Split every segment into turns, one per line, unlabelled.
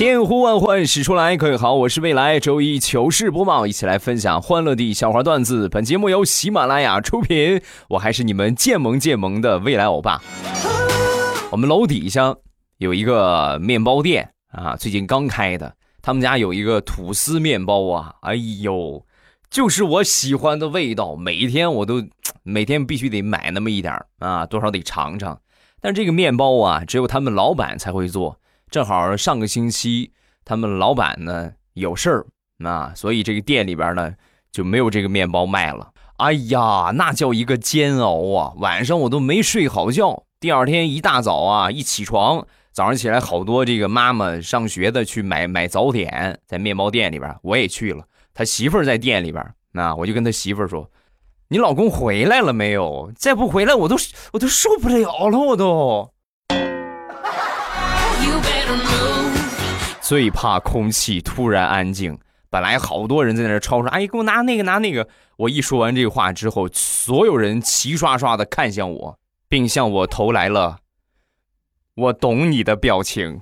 千呼万唤始出来，各位好，我是未来周一糗事播报，一起来分享欢乐的笑话段子。本节目由喜马拉雅出品，我还是你们渐萌渐萌的未来欧巴。我们楼底下有一个面包店啊，最近刚开的，他们家有一个吐司面包啊，哎呦，就是我喜欢的味道，每一天我都 每天必须得买那么一点啊，多少得尝尝。但这个面包啊，只有他们老板才会做。正好上个星期，他们老板呢有事儿啊，所以这个店里边呢就没有这个面包卖了。哎呀，那叫一个煎熬啊！晚上我都没睡好觉。第二天一大早啊，一起床，早上起来好多这个妈妈上学的去买买早点，在面包店里边，我也去了。他媳妇儿在店里边，那我就跟他媳妇儿说：“你老公回来了没有？再不回来，我都我都受不了了，我都。”最怕空气突然安静。本来好多人在那吵说：“哎，给我拿那个，拿那个。”我一说完这话之后，所有人齐刷刷的看向我，并向我投来了“我懂你的”表情。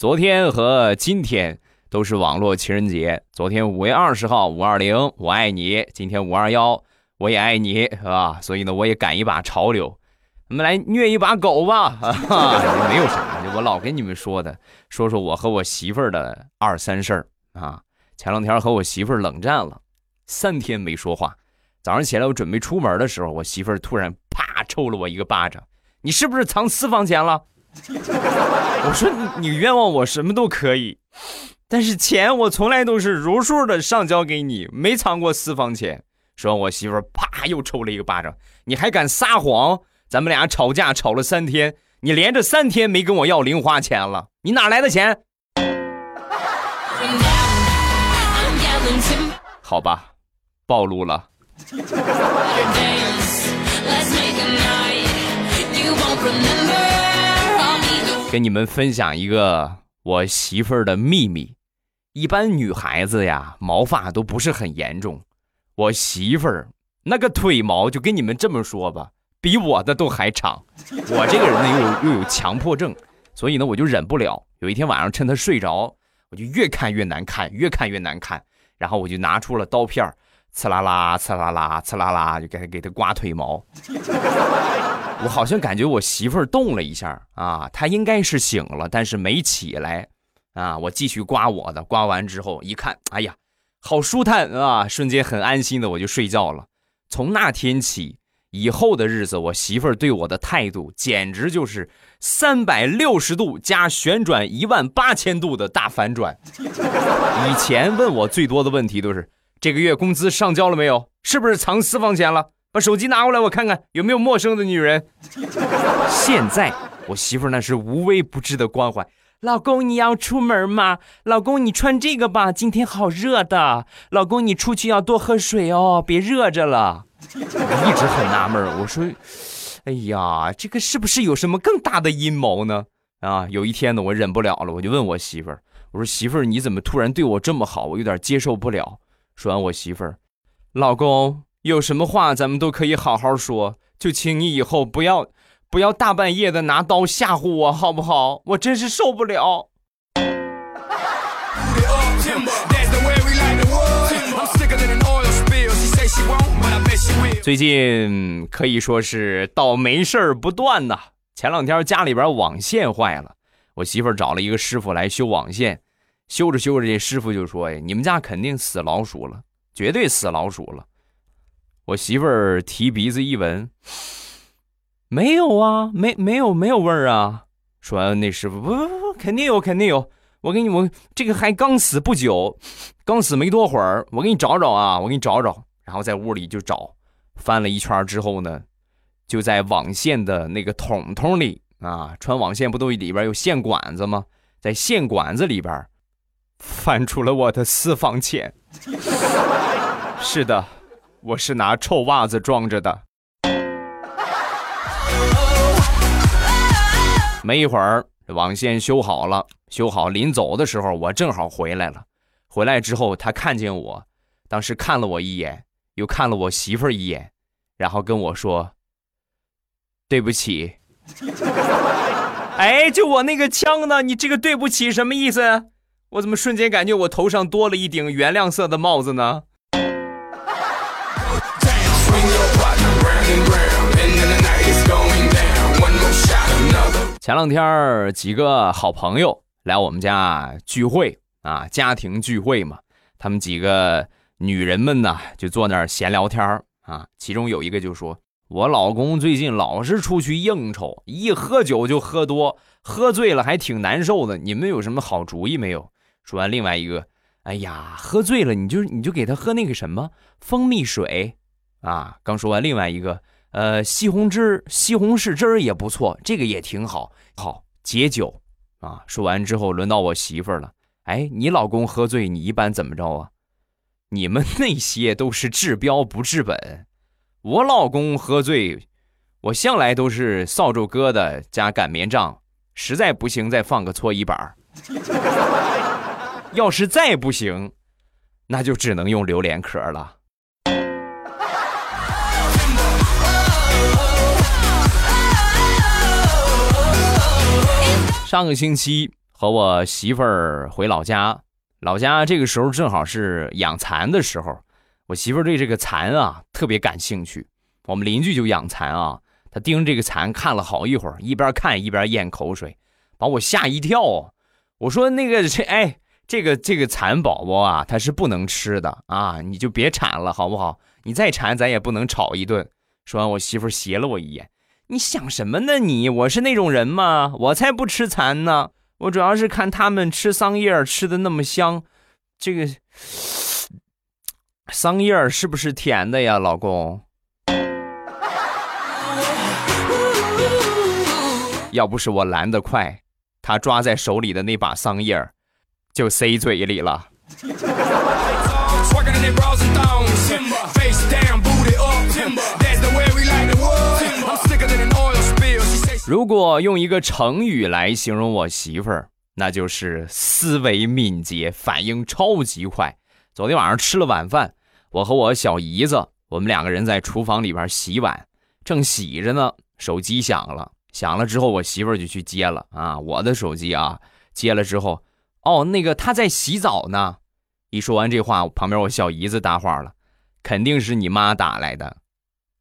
昨天和今天都是网络情人节。昨天五月二十号，五二零，我爱你；今天五二幺。我也爱你，是吧？所以呢，我也赶一把潮流，我们来虐一把狗吧！啊，没有啥，我老跟你们说的，说说我和我媳妇儿的二三事儿啊。前两天和我媳妇儿冷战了，三天没说话。早上起来我准备出门的时候，我媳妇儿突然啪抽了我一个巴掌：“你是不是藏私房钱了？” 我说：“你冤枉我什么都可以，但是钱我从来都是如数的上交给你，没藏过私房钱。”说，我媳妇啪又抽了一个巴掌。你还敢撒谎？咱们俩吵架吵了三天，你连着三天没跟我要零花钱了，你哪来的钱？好吧，暴露了。跟你们分享一个我媳妇儿的秘密。一般女孩子呀，毛发都不是很严重。我媳妇儿那个腿毛，就跟你们这么说吧，比我的都还长。我这个人呢，又有又有强迫症，所以呢，我就忍不了。有一天晚上，趁她睡着，我就越看越难看，越看越难看。然后我就拿出了刀片，呲啦啦，呲啦啦，呲啦啦，就给她给她刮腿毛。我好像感觉我媳妇儿动了一下啊，她应该是醒了，但是没起来啊。我继续刮我的，刮完之后一看，哎呀。好舒坦啊！瞬间很安心的我就睡觉了。从那天起，以后的日子，我媳妇儿对我的态度简直就是三百六十度加旋转一万八千度的大反转。以前问我最多的问题都是：这个月工资上交了没有？是不是藏私房钱了？把手机拿过来，我看看有没有陌生的女人。现在我媳妇儿那是无微不至的关怀。老公，你要出门吗？老公，你穿这个吧，今天好热的。老公，你出去要多喝水哦，别热着了。我一直很纳闷我说，哎呀，这个是不是有什么更大的阴谋呢？啊，有一天呢，我忍不了了，我就问我媳妇儿，我说媳妇儿，你怎么突然对我这么好？我有点接受不了。说完，我媳妇儿，老公，有什么话咱们都可以好好说，就请你以后不要。不要大半夜的拿刀吓唬我，好不好？我真是受不了。最近可以说是倒霉事儿不断呐。前两天家里边网线坏了，我媳妇儿找了一个师傅来修网线，修着修着，这师傅就说：“呀，你们家肯定死老鼠了，绝对死老鼠了。”我媳妇儿提鼻子一闻。没有啊，没没有没有味儿啊！说完，那师傅不不不，肯定有肯定有。我给你，我这个还刚死不久，刚死没多会儿，我给你找找啊，我给你找找。然后在屋里就找，翻了一圈之后呢，就在网线的那个筒筒里啊，穿网线不都里边有线管子吗？在线管子里边翻出了我的私房钱。是的，我是拿臭袜子装着的。没一会儿，网线修好了，修好临走的时候，我正好回来了。回来之后，他看见我，当时看了我一眼，又看了我媳妇儿一眼，然后跟我说：“对不起。”哎，就我那个枪呢？你这个对不起什么意思？我怎么瞬间感觉我头上多了一顶原谅色的帽子呢？前两天几个好朋友来我们家聚会啊，家庭聚会嘛。他们几个女人们呢，就坐那儿闲聊天啊。其中有一个就说：“我老公最近老是出去应酬，一喝酒就喝多，喝醉了还挺难受的。你们有什么好主意没有？”说完，另外一个：“哎呀，喝醉了你就你就给他喝那个什么蜂蜜水啊。”刚说完，另外一个。呃，西红柿西红柿汁儿也不错，这个也挺好，好解酒啊。说完之后，轮到我媳妇儿了。哎，你老公喝醉，你一般怎么着啊？你们那些都是治标不治本。我老公喝醉，我向来都是扫帚疙瘩加擀面杖，实在不行再放个搓衣板 要是再不行，那就只能用榴莲壳了。上个星期和我媳妇儿回老家，老家这个时候正好是养蚕的时候，我媳妇儿对这个蚕啊特别感兴趣。我们邻居就养蚕啊，她盯着这个蚕看了好一会儿，一边看一边咽口水，把我吓一跳。我说那个这哎，这个这个蚕宝宝啊，它是不能吃的啊，你就别产了好不好？你再产咱也不能炒一顿。说完，我媳妇儿斜了我一眼。你想什么呢？你我是那种人吗？我才不吃蚕呢！我主要是看他们吃桑叶吃的那么香，这个桑叶是不是甜的呀，老公？要不是我拦得快，他抓在手里的那把桑叶就塞嘴里了。如果用一个成语来形容我媳妇儿，那就是思维敏捷，反应超级快。昨天晚上吃了晚饭，我和我小姨子，我们两个人在厨房里边洗碗，正洗着呢，手机响了，响了之后，我媳妇儿就去接了啊，我的手机啊，接了之后，哦，那个她在洗澡呢。一说完这话，旁边我小姨子搭话了，肯定是你妈打来的，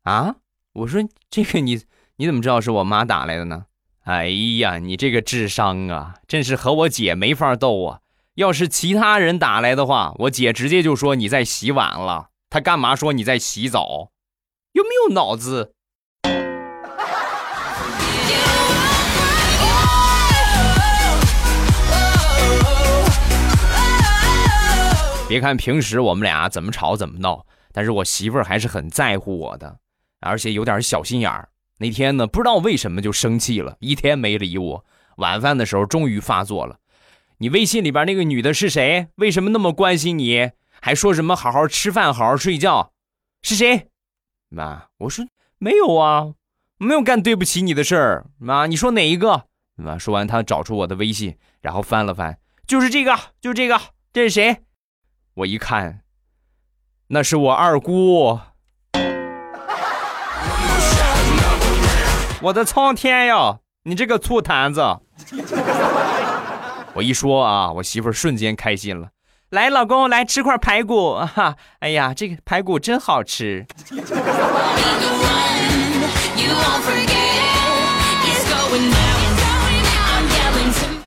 啊？我说这个你。你怎么知道是我妈打来的呢？哎呀，你这个智商啊，真是和我姐没法斗啊！要是其他人打来的话，我姐直接就说你在洗碗了。她干嘛说你在洗澡？有没有脑子？别看平时我们俩怎么吵怎么闹，但是我媳妇儿还是很在乎我的，而且有点小心眼儿。那天呢，不知道为什么就生气了，一天没理我。晚饭的时候终于发作了。你微信里边那个女的是谁？为什么那么关心你？还说什么好好吃饭，好好睡觉？是谁？妈，我说没有啊，没有干对不起你的事儿。妈，你说哪一个？妈，说完他找出我的微信，然后翻了翻，就是这个，就这个，这是谁？我一看，那是我二姑。我的苍天呀！你这个醋坛子！我一说啊，我媳妇儿瞬间开心了。来，老公，来吃块排骨哈！哎呀，这个排骨真好吃。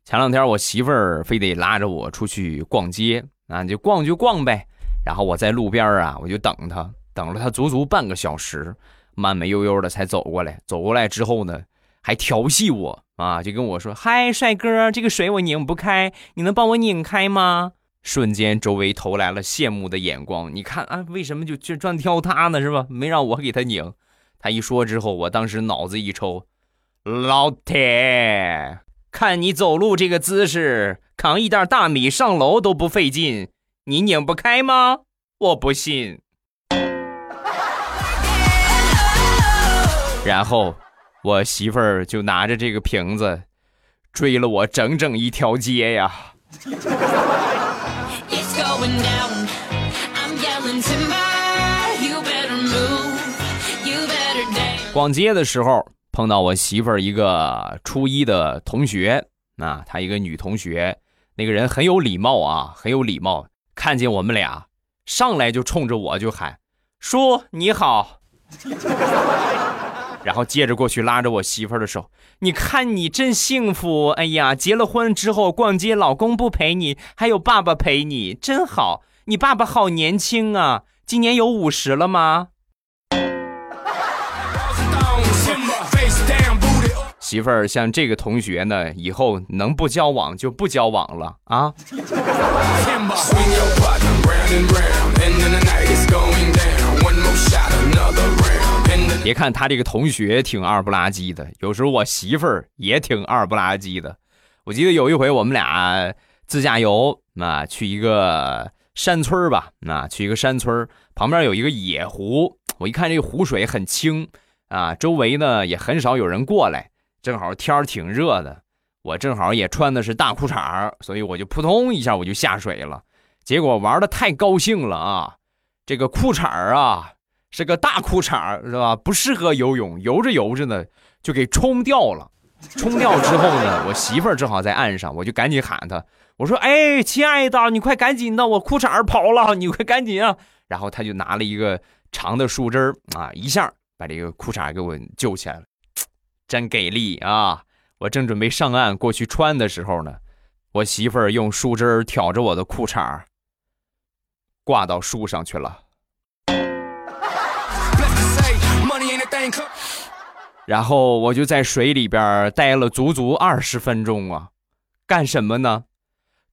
前两天我媳妇儿非得拉着我出去逛街啊，就逛就逛呗。然后我在路边啊，我就等她，等了她足足半个小时。慢慢悠悠的才走过来，走过来之后呢，还调戏我啊，就跟我说：“嗨，帅哥，这个水我拧不开，你能帮我拧开吗？”瞬间周围投来了羡慕的眼光。你看啊，为什么就就专挑他呢？是吧？没让我给他拧。他一说之后，我当时脑子一抽，老铁，看你走路这个姿势，扛一袋大米上楼都不费劲，你拧不开吗？我不信。然后，我媳妇儿就拿着这个瓶子，追了我整整一条街呀。逛街的时候碰到我媳妇儿一个初一的同学，啊，她一个女同学，那个人很有礼貌啊，很有礼貌。看见我们俩，上来就冲着我就喊：“叔你好。”然后接着过去拉着我媳妇儿的手，你看你真幸福，哎呀，结了婚之后逛街，老公不陪你，还有爸爸陪你，真好。你爸爸好年轻啊，今年有五十了吗？媳妇儿，像这个同学呢，以后能不交往就不交往了啊。别看他这个同学挺二不拉几的，有时候我媳妇儿也挺二不拉几的。我记得有一回我们俩自驾游，那，去一个山村吧，那，去一个山村旁边有一个野湖，我一看这个湖水很清啊，周围呢也很少有人过来。正好天儿挺热的，我正好也穿的是大裤衩所以我就扑通一下我就下水了。结果玩的太高兴了啊，这个裤衩啊是个大裤衩是吧？不适合游泳，游着游着呢就给冲掉了。冲掉之后呢，我媳妇儿正好在岸上，我就赶紧喊她，我说：“哎，亲爱的，你快赶紧的，我裤衩跑了，你快赶紧啊！”然后她就拿了一个长的树枝啊，一下把这个裤衩给我救起来了。真给力啊！我正准备上岸过去穿的时候呢，我媳妇儿用树枝挑着我的裤衩挂到树上去了。然后我就在水里边待了足足二十分钟啊，干什么呢？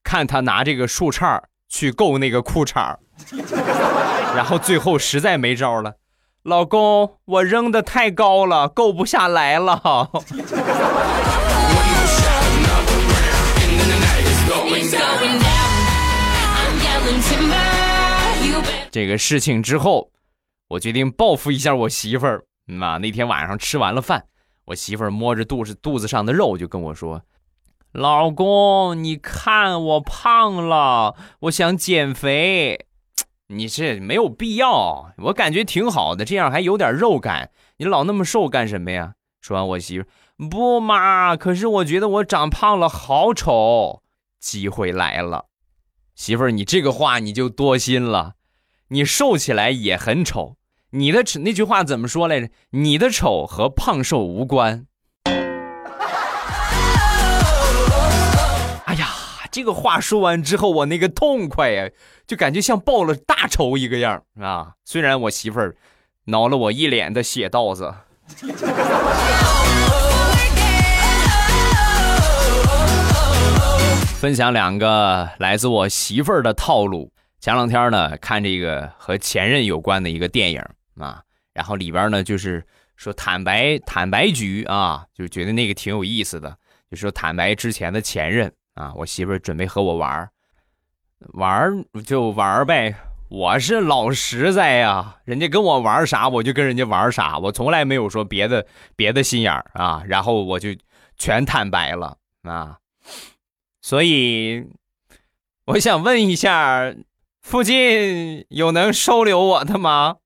看他拿这个树杈去够那个裤衩 然后最后实在没招了。老公，我扔的太高了，够不下来了。这个事情之后，我决定报复一下我媳妇儿。那，那天晚上吃完了饭，我媳妇儿摸着肚子肚子上的肉，就跟我说：“老公，你看我胖了，我想减肥。”你这没有必要，我感觉挺好的，这样还有点肉感。你老那么瘦干什么呀？说完，我媳妇不嘛，可是我觉得我长胖了好丑。机会来了，媳妇儿，你这个话你就多心了。你瘦起来也很丑，你的那句话怎么说来着？你的丑和胖瘦无关。哎呀，这个话说完之后，我那个痛快呀！就感觉像报了大仇一个样啊！虽然我媳妇儿挠了我一脸的血道子。分享两个来自我媳妇儿的套路。前两天呢，看这个和前任有关的一个电影啊，然后里边呢就是说坦白坦白局啊，就觉得那个挺有意思的，就说坦白之前的前任啊，我媳妇准备和我玩。玩就玩呗，我是老实在呀，人家跟我玩啥，我就跟人家玩啥，我从来没有说别的别的心眼啊，然后我就全坦白了啊，所以我想问一下，附近有能收留我的吗？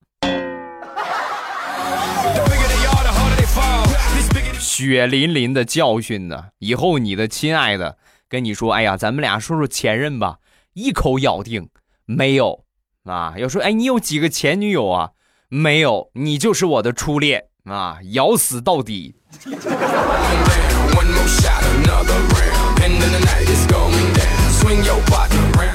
血淋淋的教训呢，以后你的亲爱的跟你说，哎呀，咱们俩说说前任吧。一口咬定没有啊！要说哎，你有几个前女友啊？没有，你就是我的初恋啊！咬死到底。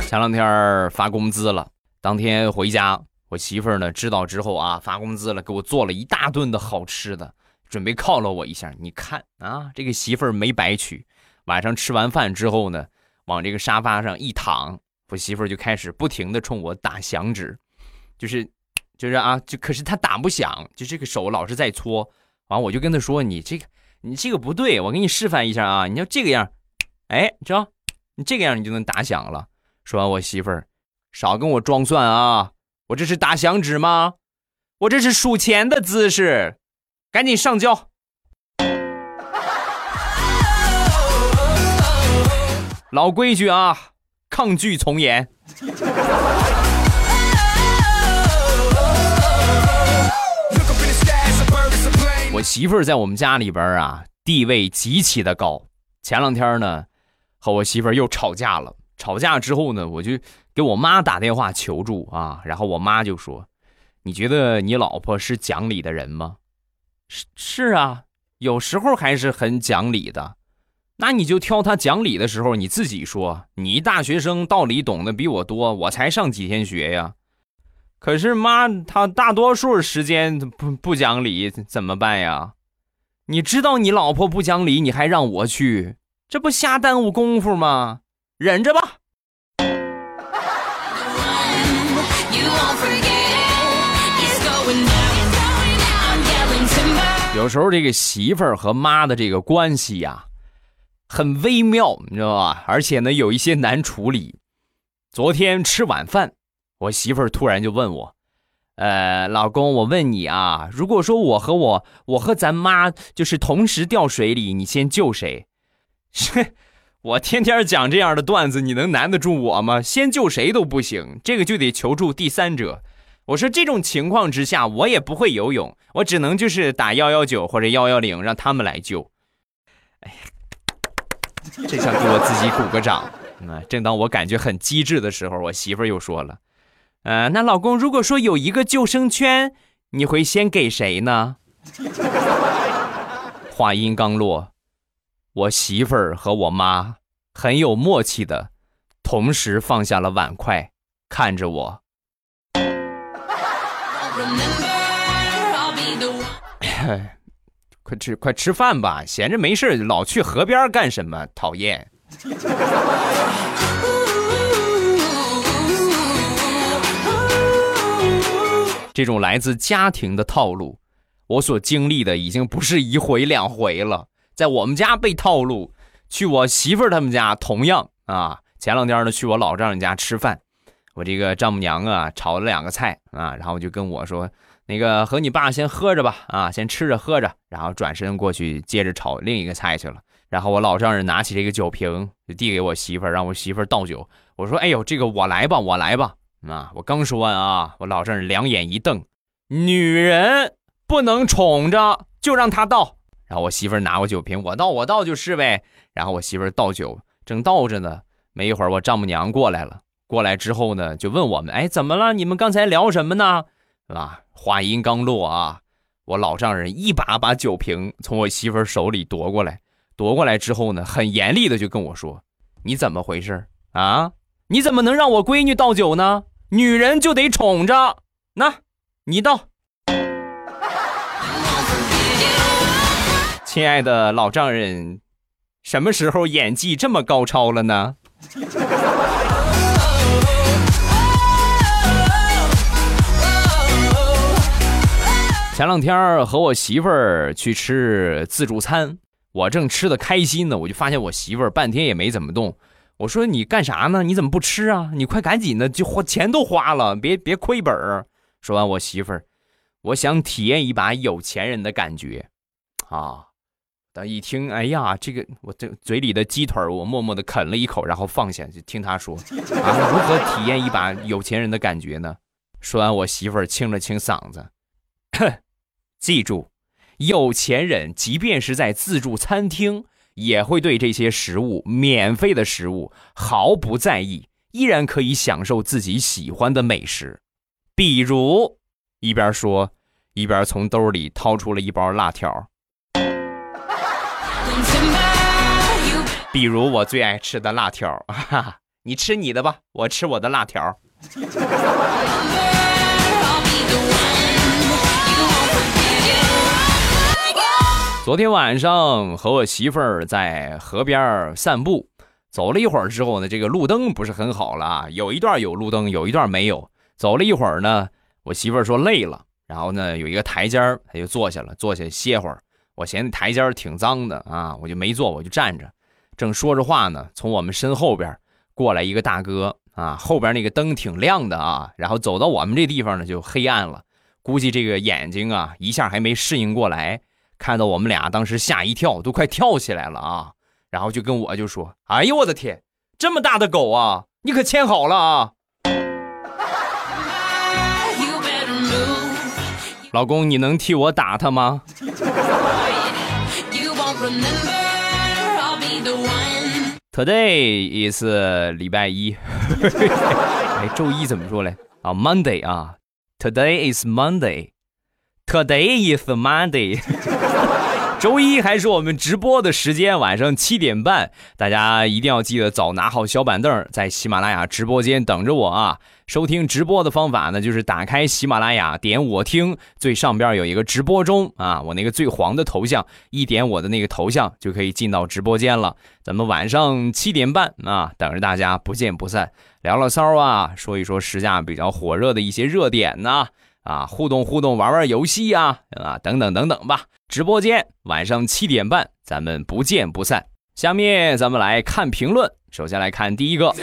前两天发工资了，当天回家，我媳妇儿呢知道之后啊，发工资了，给我做了一大顿的好吃的，准备犒劳我一下。你看啊，这个媳妇儿没白娶。晚上吃完饭之后呢，往这个沙发上一躺。我媳妇儿就开始不停的冲我打响指，就是，就是啊，就可是她打不响，就这个手老是在搓。完，我就跟她说：“你这个，你这个不对，我给你示范一下啊，你要这个样，哎，知道，你这个样你就能打响了。说完，我媳妇儿少跟我装蒜啊！我这是打响指吗？我这是数钱的姿势，赶紧上交。老规矩啊，抗拒从严。我媳妇儿在我们家里边啊，地位极其的高。前两天呢，和我媳妇儿又吵架了。吵架之后呢，我就给我妈打电话求助啊。然后我妈就说：“你觉得你老婆是讲理的人吗？”“是啊，有时候还是很讲理的。”“那你就挑他讲理的时候，你自己说。你大学生，道理懂得比我多，我才上几天学呀。”可是妈，她大多数时间不不讲理，怎么办呀？你知道你老婆不讲理，你还让我去，这不瞎耽误功夫吗？忍着吧。有时候这个媳妇儿和妈的这个关系呀，很微妙，你知道吧？而且呢，有一些难处理。昨天吃晚饭。我媳妇儿突然就问我：“呃，老公，我问你啊，如果说我和我，我和咱妈就是同时掉水里，你先救谁？” 切，我天天讲这样的段子，你能难得住我吗？先救谁都不行，这个就得求助第三者。我说这种情况之下，我也不会游泳，我只能就是打幺幺九或者幺幺零，让他们来救。哎呀，这想给我自己鼓个掌。啊，正当我感觉很机智的时候，我媳妇儿又说了。呃，那老公，如果说有一个救生圈，你会先给谁呢？话音刚落，我媳妇儿和我妈很有默契的，同时放下了碗筷，看着我。哎 快吃快吃饭吧，闲着没事老去河边干什么？讨厌。这种来自家庭的套路，我所经历的已经不是一回两回了。在我们家被套路，去我媳妇儿他们家同样啊。前两天呢，去我老丈人家吃饭，我这个丈母娘啊炒了两个菜啊，然后就跟我说：“那个和你爸先喝着吧，啊，先吃着喝着。”然后转身过去接着炒另一个菜去了。然后我老丈人拿起这个酒瓶就递给我媳妇儿，让我媳妇儿倒酒。我说：“哎呦，这个我来吧，我来吧。”啊！我刚说完啊，我老丈人两眼一瞪：“女人不能宠着，就让她倒。”然后我媳妇儿拿过酒瓶，我倒我倒就是呗。然后我媳妇儿倒酒，正倒着呢。没一会儿，我丈母娘过来了。过来之后呢，就问我们：“哎，怎么了？你们刚才聊什么呢？”啊，话音刚落啊，我老丈人一把把酒瓶从我媳妇手里夺过来，夺过来之后呢，很严厉的就跟我说：“你怎么回事啊？你怎么能让我闺女倒酒呢？”女人就得宠着，那，你倒。亲爱的老丈人，什么时候演技这么高超了呢？前两天和我媳妇儿去吃自助餐，我正吃的开心呢，我就发现我媳妇儿半天也没怎么动。我说你干啥呢？你怎么不吃啊？你快赶紧的，就花钱都花了，别别亏本儿。说完，我媳妇儿，我想体验一把有钱人的感觉，啊！但一听，哎呀，这个我这嘴里的鸡腿我默默的啃了一口，然后放下，就听他说，啊，如何体验一把有钱人的感觉呢？说完，我媳妇儿清了清嗓子，哼记住，有钱人即便是在自助餐厅。也会对这些食物，免费的食物毫不在意，依然可以享受自己喜欢的美食。比如，一边说，一边从兜里掏出了一包辣条。比如我最爱吃的辣条，哈哈，你吃你的吧，我吃我的辣条。昨天晚上和我媳妇儿在河边散步，走了一会儿之后呢，这个路灯不是很好了啊，有一段有路灯，有一段没有。走了一会儿呢，我媳妇儿说累了，然后呢有一个台阶儿，她就坐下了，坐下歇会儿。我嫌台阶儿挺脏的啊，我就没坐，我就站着。正说着话呢，从我们身后边过来一个大哥啊，后边那个灯挺亮的啊，然后走到我们这地方呢就黑暗了，估计这个眼睛啊一下还没适应过来，看到我们俩当时吓一跳，都快跳起来了啊，然后就跟我就说：“哎呦我的天，这么大的狗啊，你可牵好了啊！”老公，你能替我打他吗？Today is 礼拜一，哎，周一怎么说嘞？啊，Monday 啊，Today is Today is Monday。周一还是我们直播的时间，晚上七点半，大家一定要记得早拿好小板凳，在喜马拉雅直播间等着我啊！收听直播的方法呢，就是打开喜马拉雅，点我听，最上边有一个直播中啊，我那个最黄的头像，一点我的那个头像就可以进到直播间了。咱们晚上七点半啊，等着大家，不见不散。聊聊骚啊，说一说时下比较火热的一些热点呢，互动互动，玩玩游戏呀，啊，等等等等吧。直播间晚上七点半，咱们不见不散。下面咱们来看评论，首先来看第一个，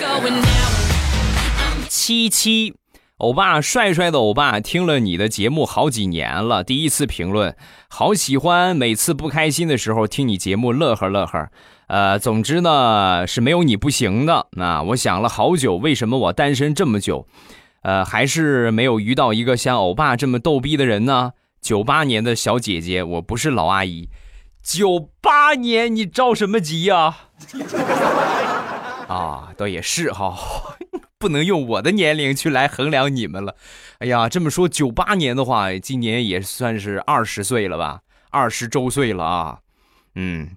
七七，欧巴帅帅的欧巴，听了你的节目好几年了，第一次评论，好喜欢，每次不开心的时候听你节目乐呵乐呵。呃，总之呢是没有你不行的。那我想了好久，为什么我单身这么久，呃，还是没有遇到一个像欧巴这么逗逼的人呢？九八年的小姐姐，我不是老阿姨。九八年，你着什么急呀？啊，倒也是哈，不能用我的年龄去来衡量你们了。哎呀，这么说，九八年的话，今年也算是二十岁了吧？二十周岁了啊。嗯，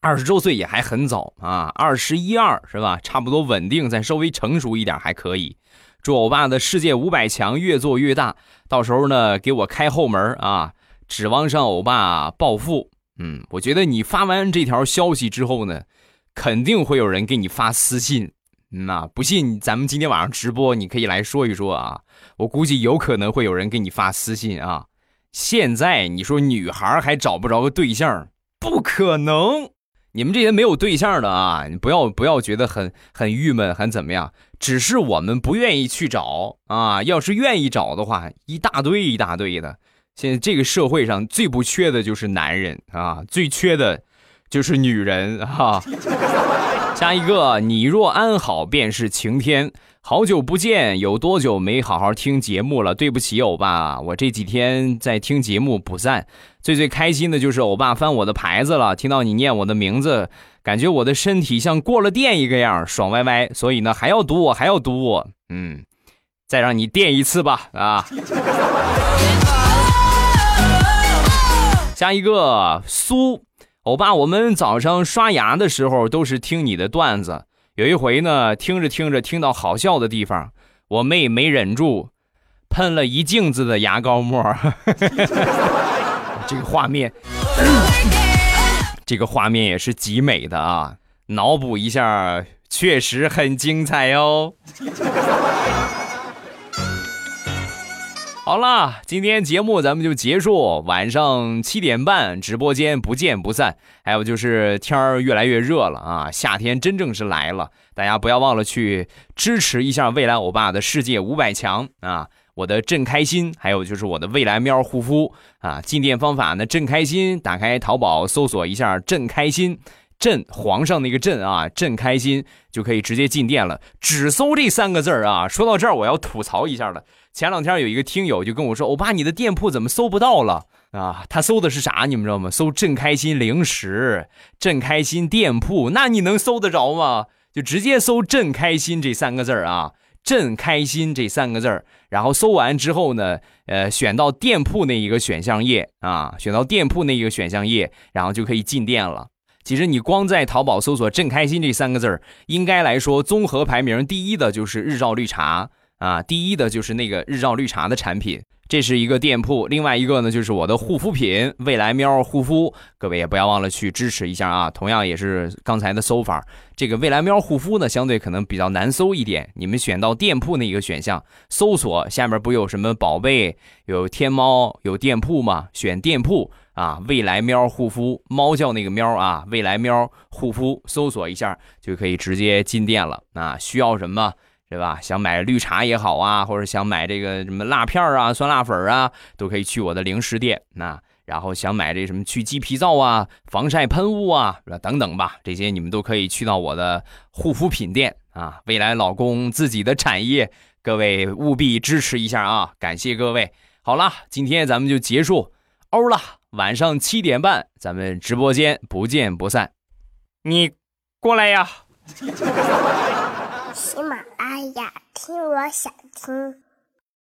二十周岁也还很早啊，二十一二是吧？差不多稳定，再稍微成熟一点还可以。祝欧巴的世界五百强越做越大，到时候呢给我开后门啊！指望上欧巴暴富。嗯，我觉得你发完这条消息之后呢，肯定会有人给你发私信。那不信，咱们今天晚上直播，你可以来说一说啊。我估计有可能会有人给你发私信啊。现在你说女孩还找不着个对象，不可能。你们这些没有对象的啊，你不要不要觉得很很郁闷，很怎么样？只是我们不愿意去找啊。要是愿意找的话，一大堆一大堆的。现在这个社会上最不缺的就是男人啊，最缺的就是女人哈。下一个，你若安好，便是晴天。好久不见，有多久没好好听节目了？对不起，欧巴，我这几天在听节目补赞。最最开心的就是欧巴翻我的牌子了，听到你念我的名字，感觉我的身体像过了电一个样，爽歪歪。所以呢，还要读我，还要读我，嗯，再让你电一次吧，啊。下一个苏，欧巴，我们早上刷牙的时候都是听你的段子。有一回呢，听着听着，听到好笑的地方，我妹没忍住，喷了一镜子的牙膏沫。这个画面，这个画面也是极美的啊！脑补一下，确实很精彩哦。好了，今天节目咱们就结束，晚上七点半直播间不见不散。还有就是天儿越来越热了啊，夏天真正是来了，大家不要忘了去支持一下未来欧巴的世界五百强啊！我的朕开心，还有就是我的未来喵护肤啊，进店方法呢，朕开心，打开淘宝搜索一下朕开心，朕皇上那个朕啊，朕开心就可以直接进店了，只搜这三个字儿啊。说到这儿，我要吐槽一下了。前两天有一个听友就跟我说：“欧巴，你的店铺怎么搜不到了啊？”他搜的是啥？你们知道吗？搜“朕开心零食”“朕开心店铺”，那你能搜得着吗？就直接搜“朕开心”这三个字啊，“朕开心”这三个字然后搜完之后呢，呃，选到店铺那一个选项页啊，选到店铺那一个选项页，然后就可以进店了。其实你光在淘宝搜索“朕开心”这三个字应该来说综合排名第一的就是日照绿茶。啊，第一的就是那个日照绿茶的产品，这是一个店铺。另外一个呢，就是我的护肤品未来喵护肤，各位也不要忘了去支持一下啊。同样也是刚才的搜法，这个未来喵护肤呢，相对可能比较难搜一点。你们选到店铺那一个选项，搜索下面不有什么宝贝，有天猫，有店铺吗？选店铺，啊，未来喵护肤，猫叫那个喵啊，未来喵护肤，搜索一下就可以直接进店了。啊，需要什么，对吧？想买绿茶也好啊，或者想买这个什么辣片啊、酸辣粉啊，都可以去我的零食店。那然后想买这什么去鸡皮皂啊、防晒喷雾啊，等等吧，这些你们都可以去到我的护肤品店啊。未来老公自己的产业，各位务必支持一下啊！感谢各位。好了，今天咱们就结束，欧了。晚上七点半，咱们直播间不见不散。你过来呀！
哎呀，听我想听。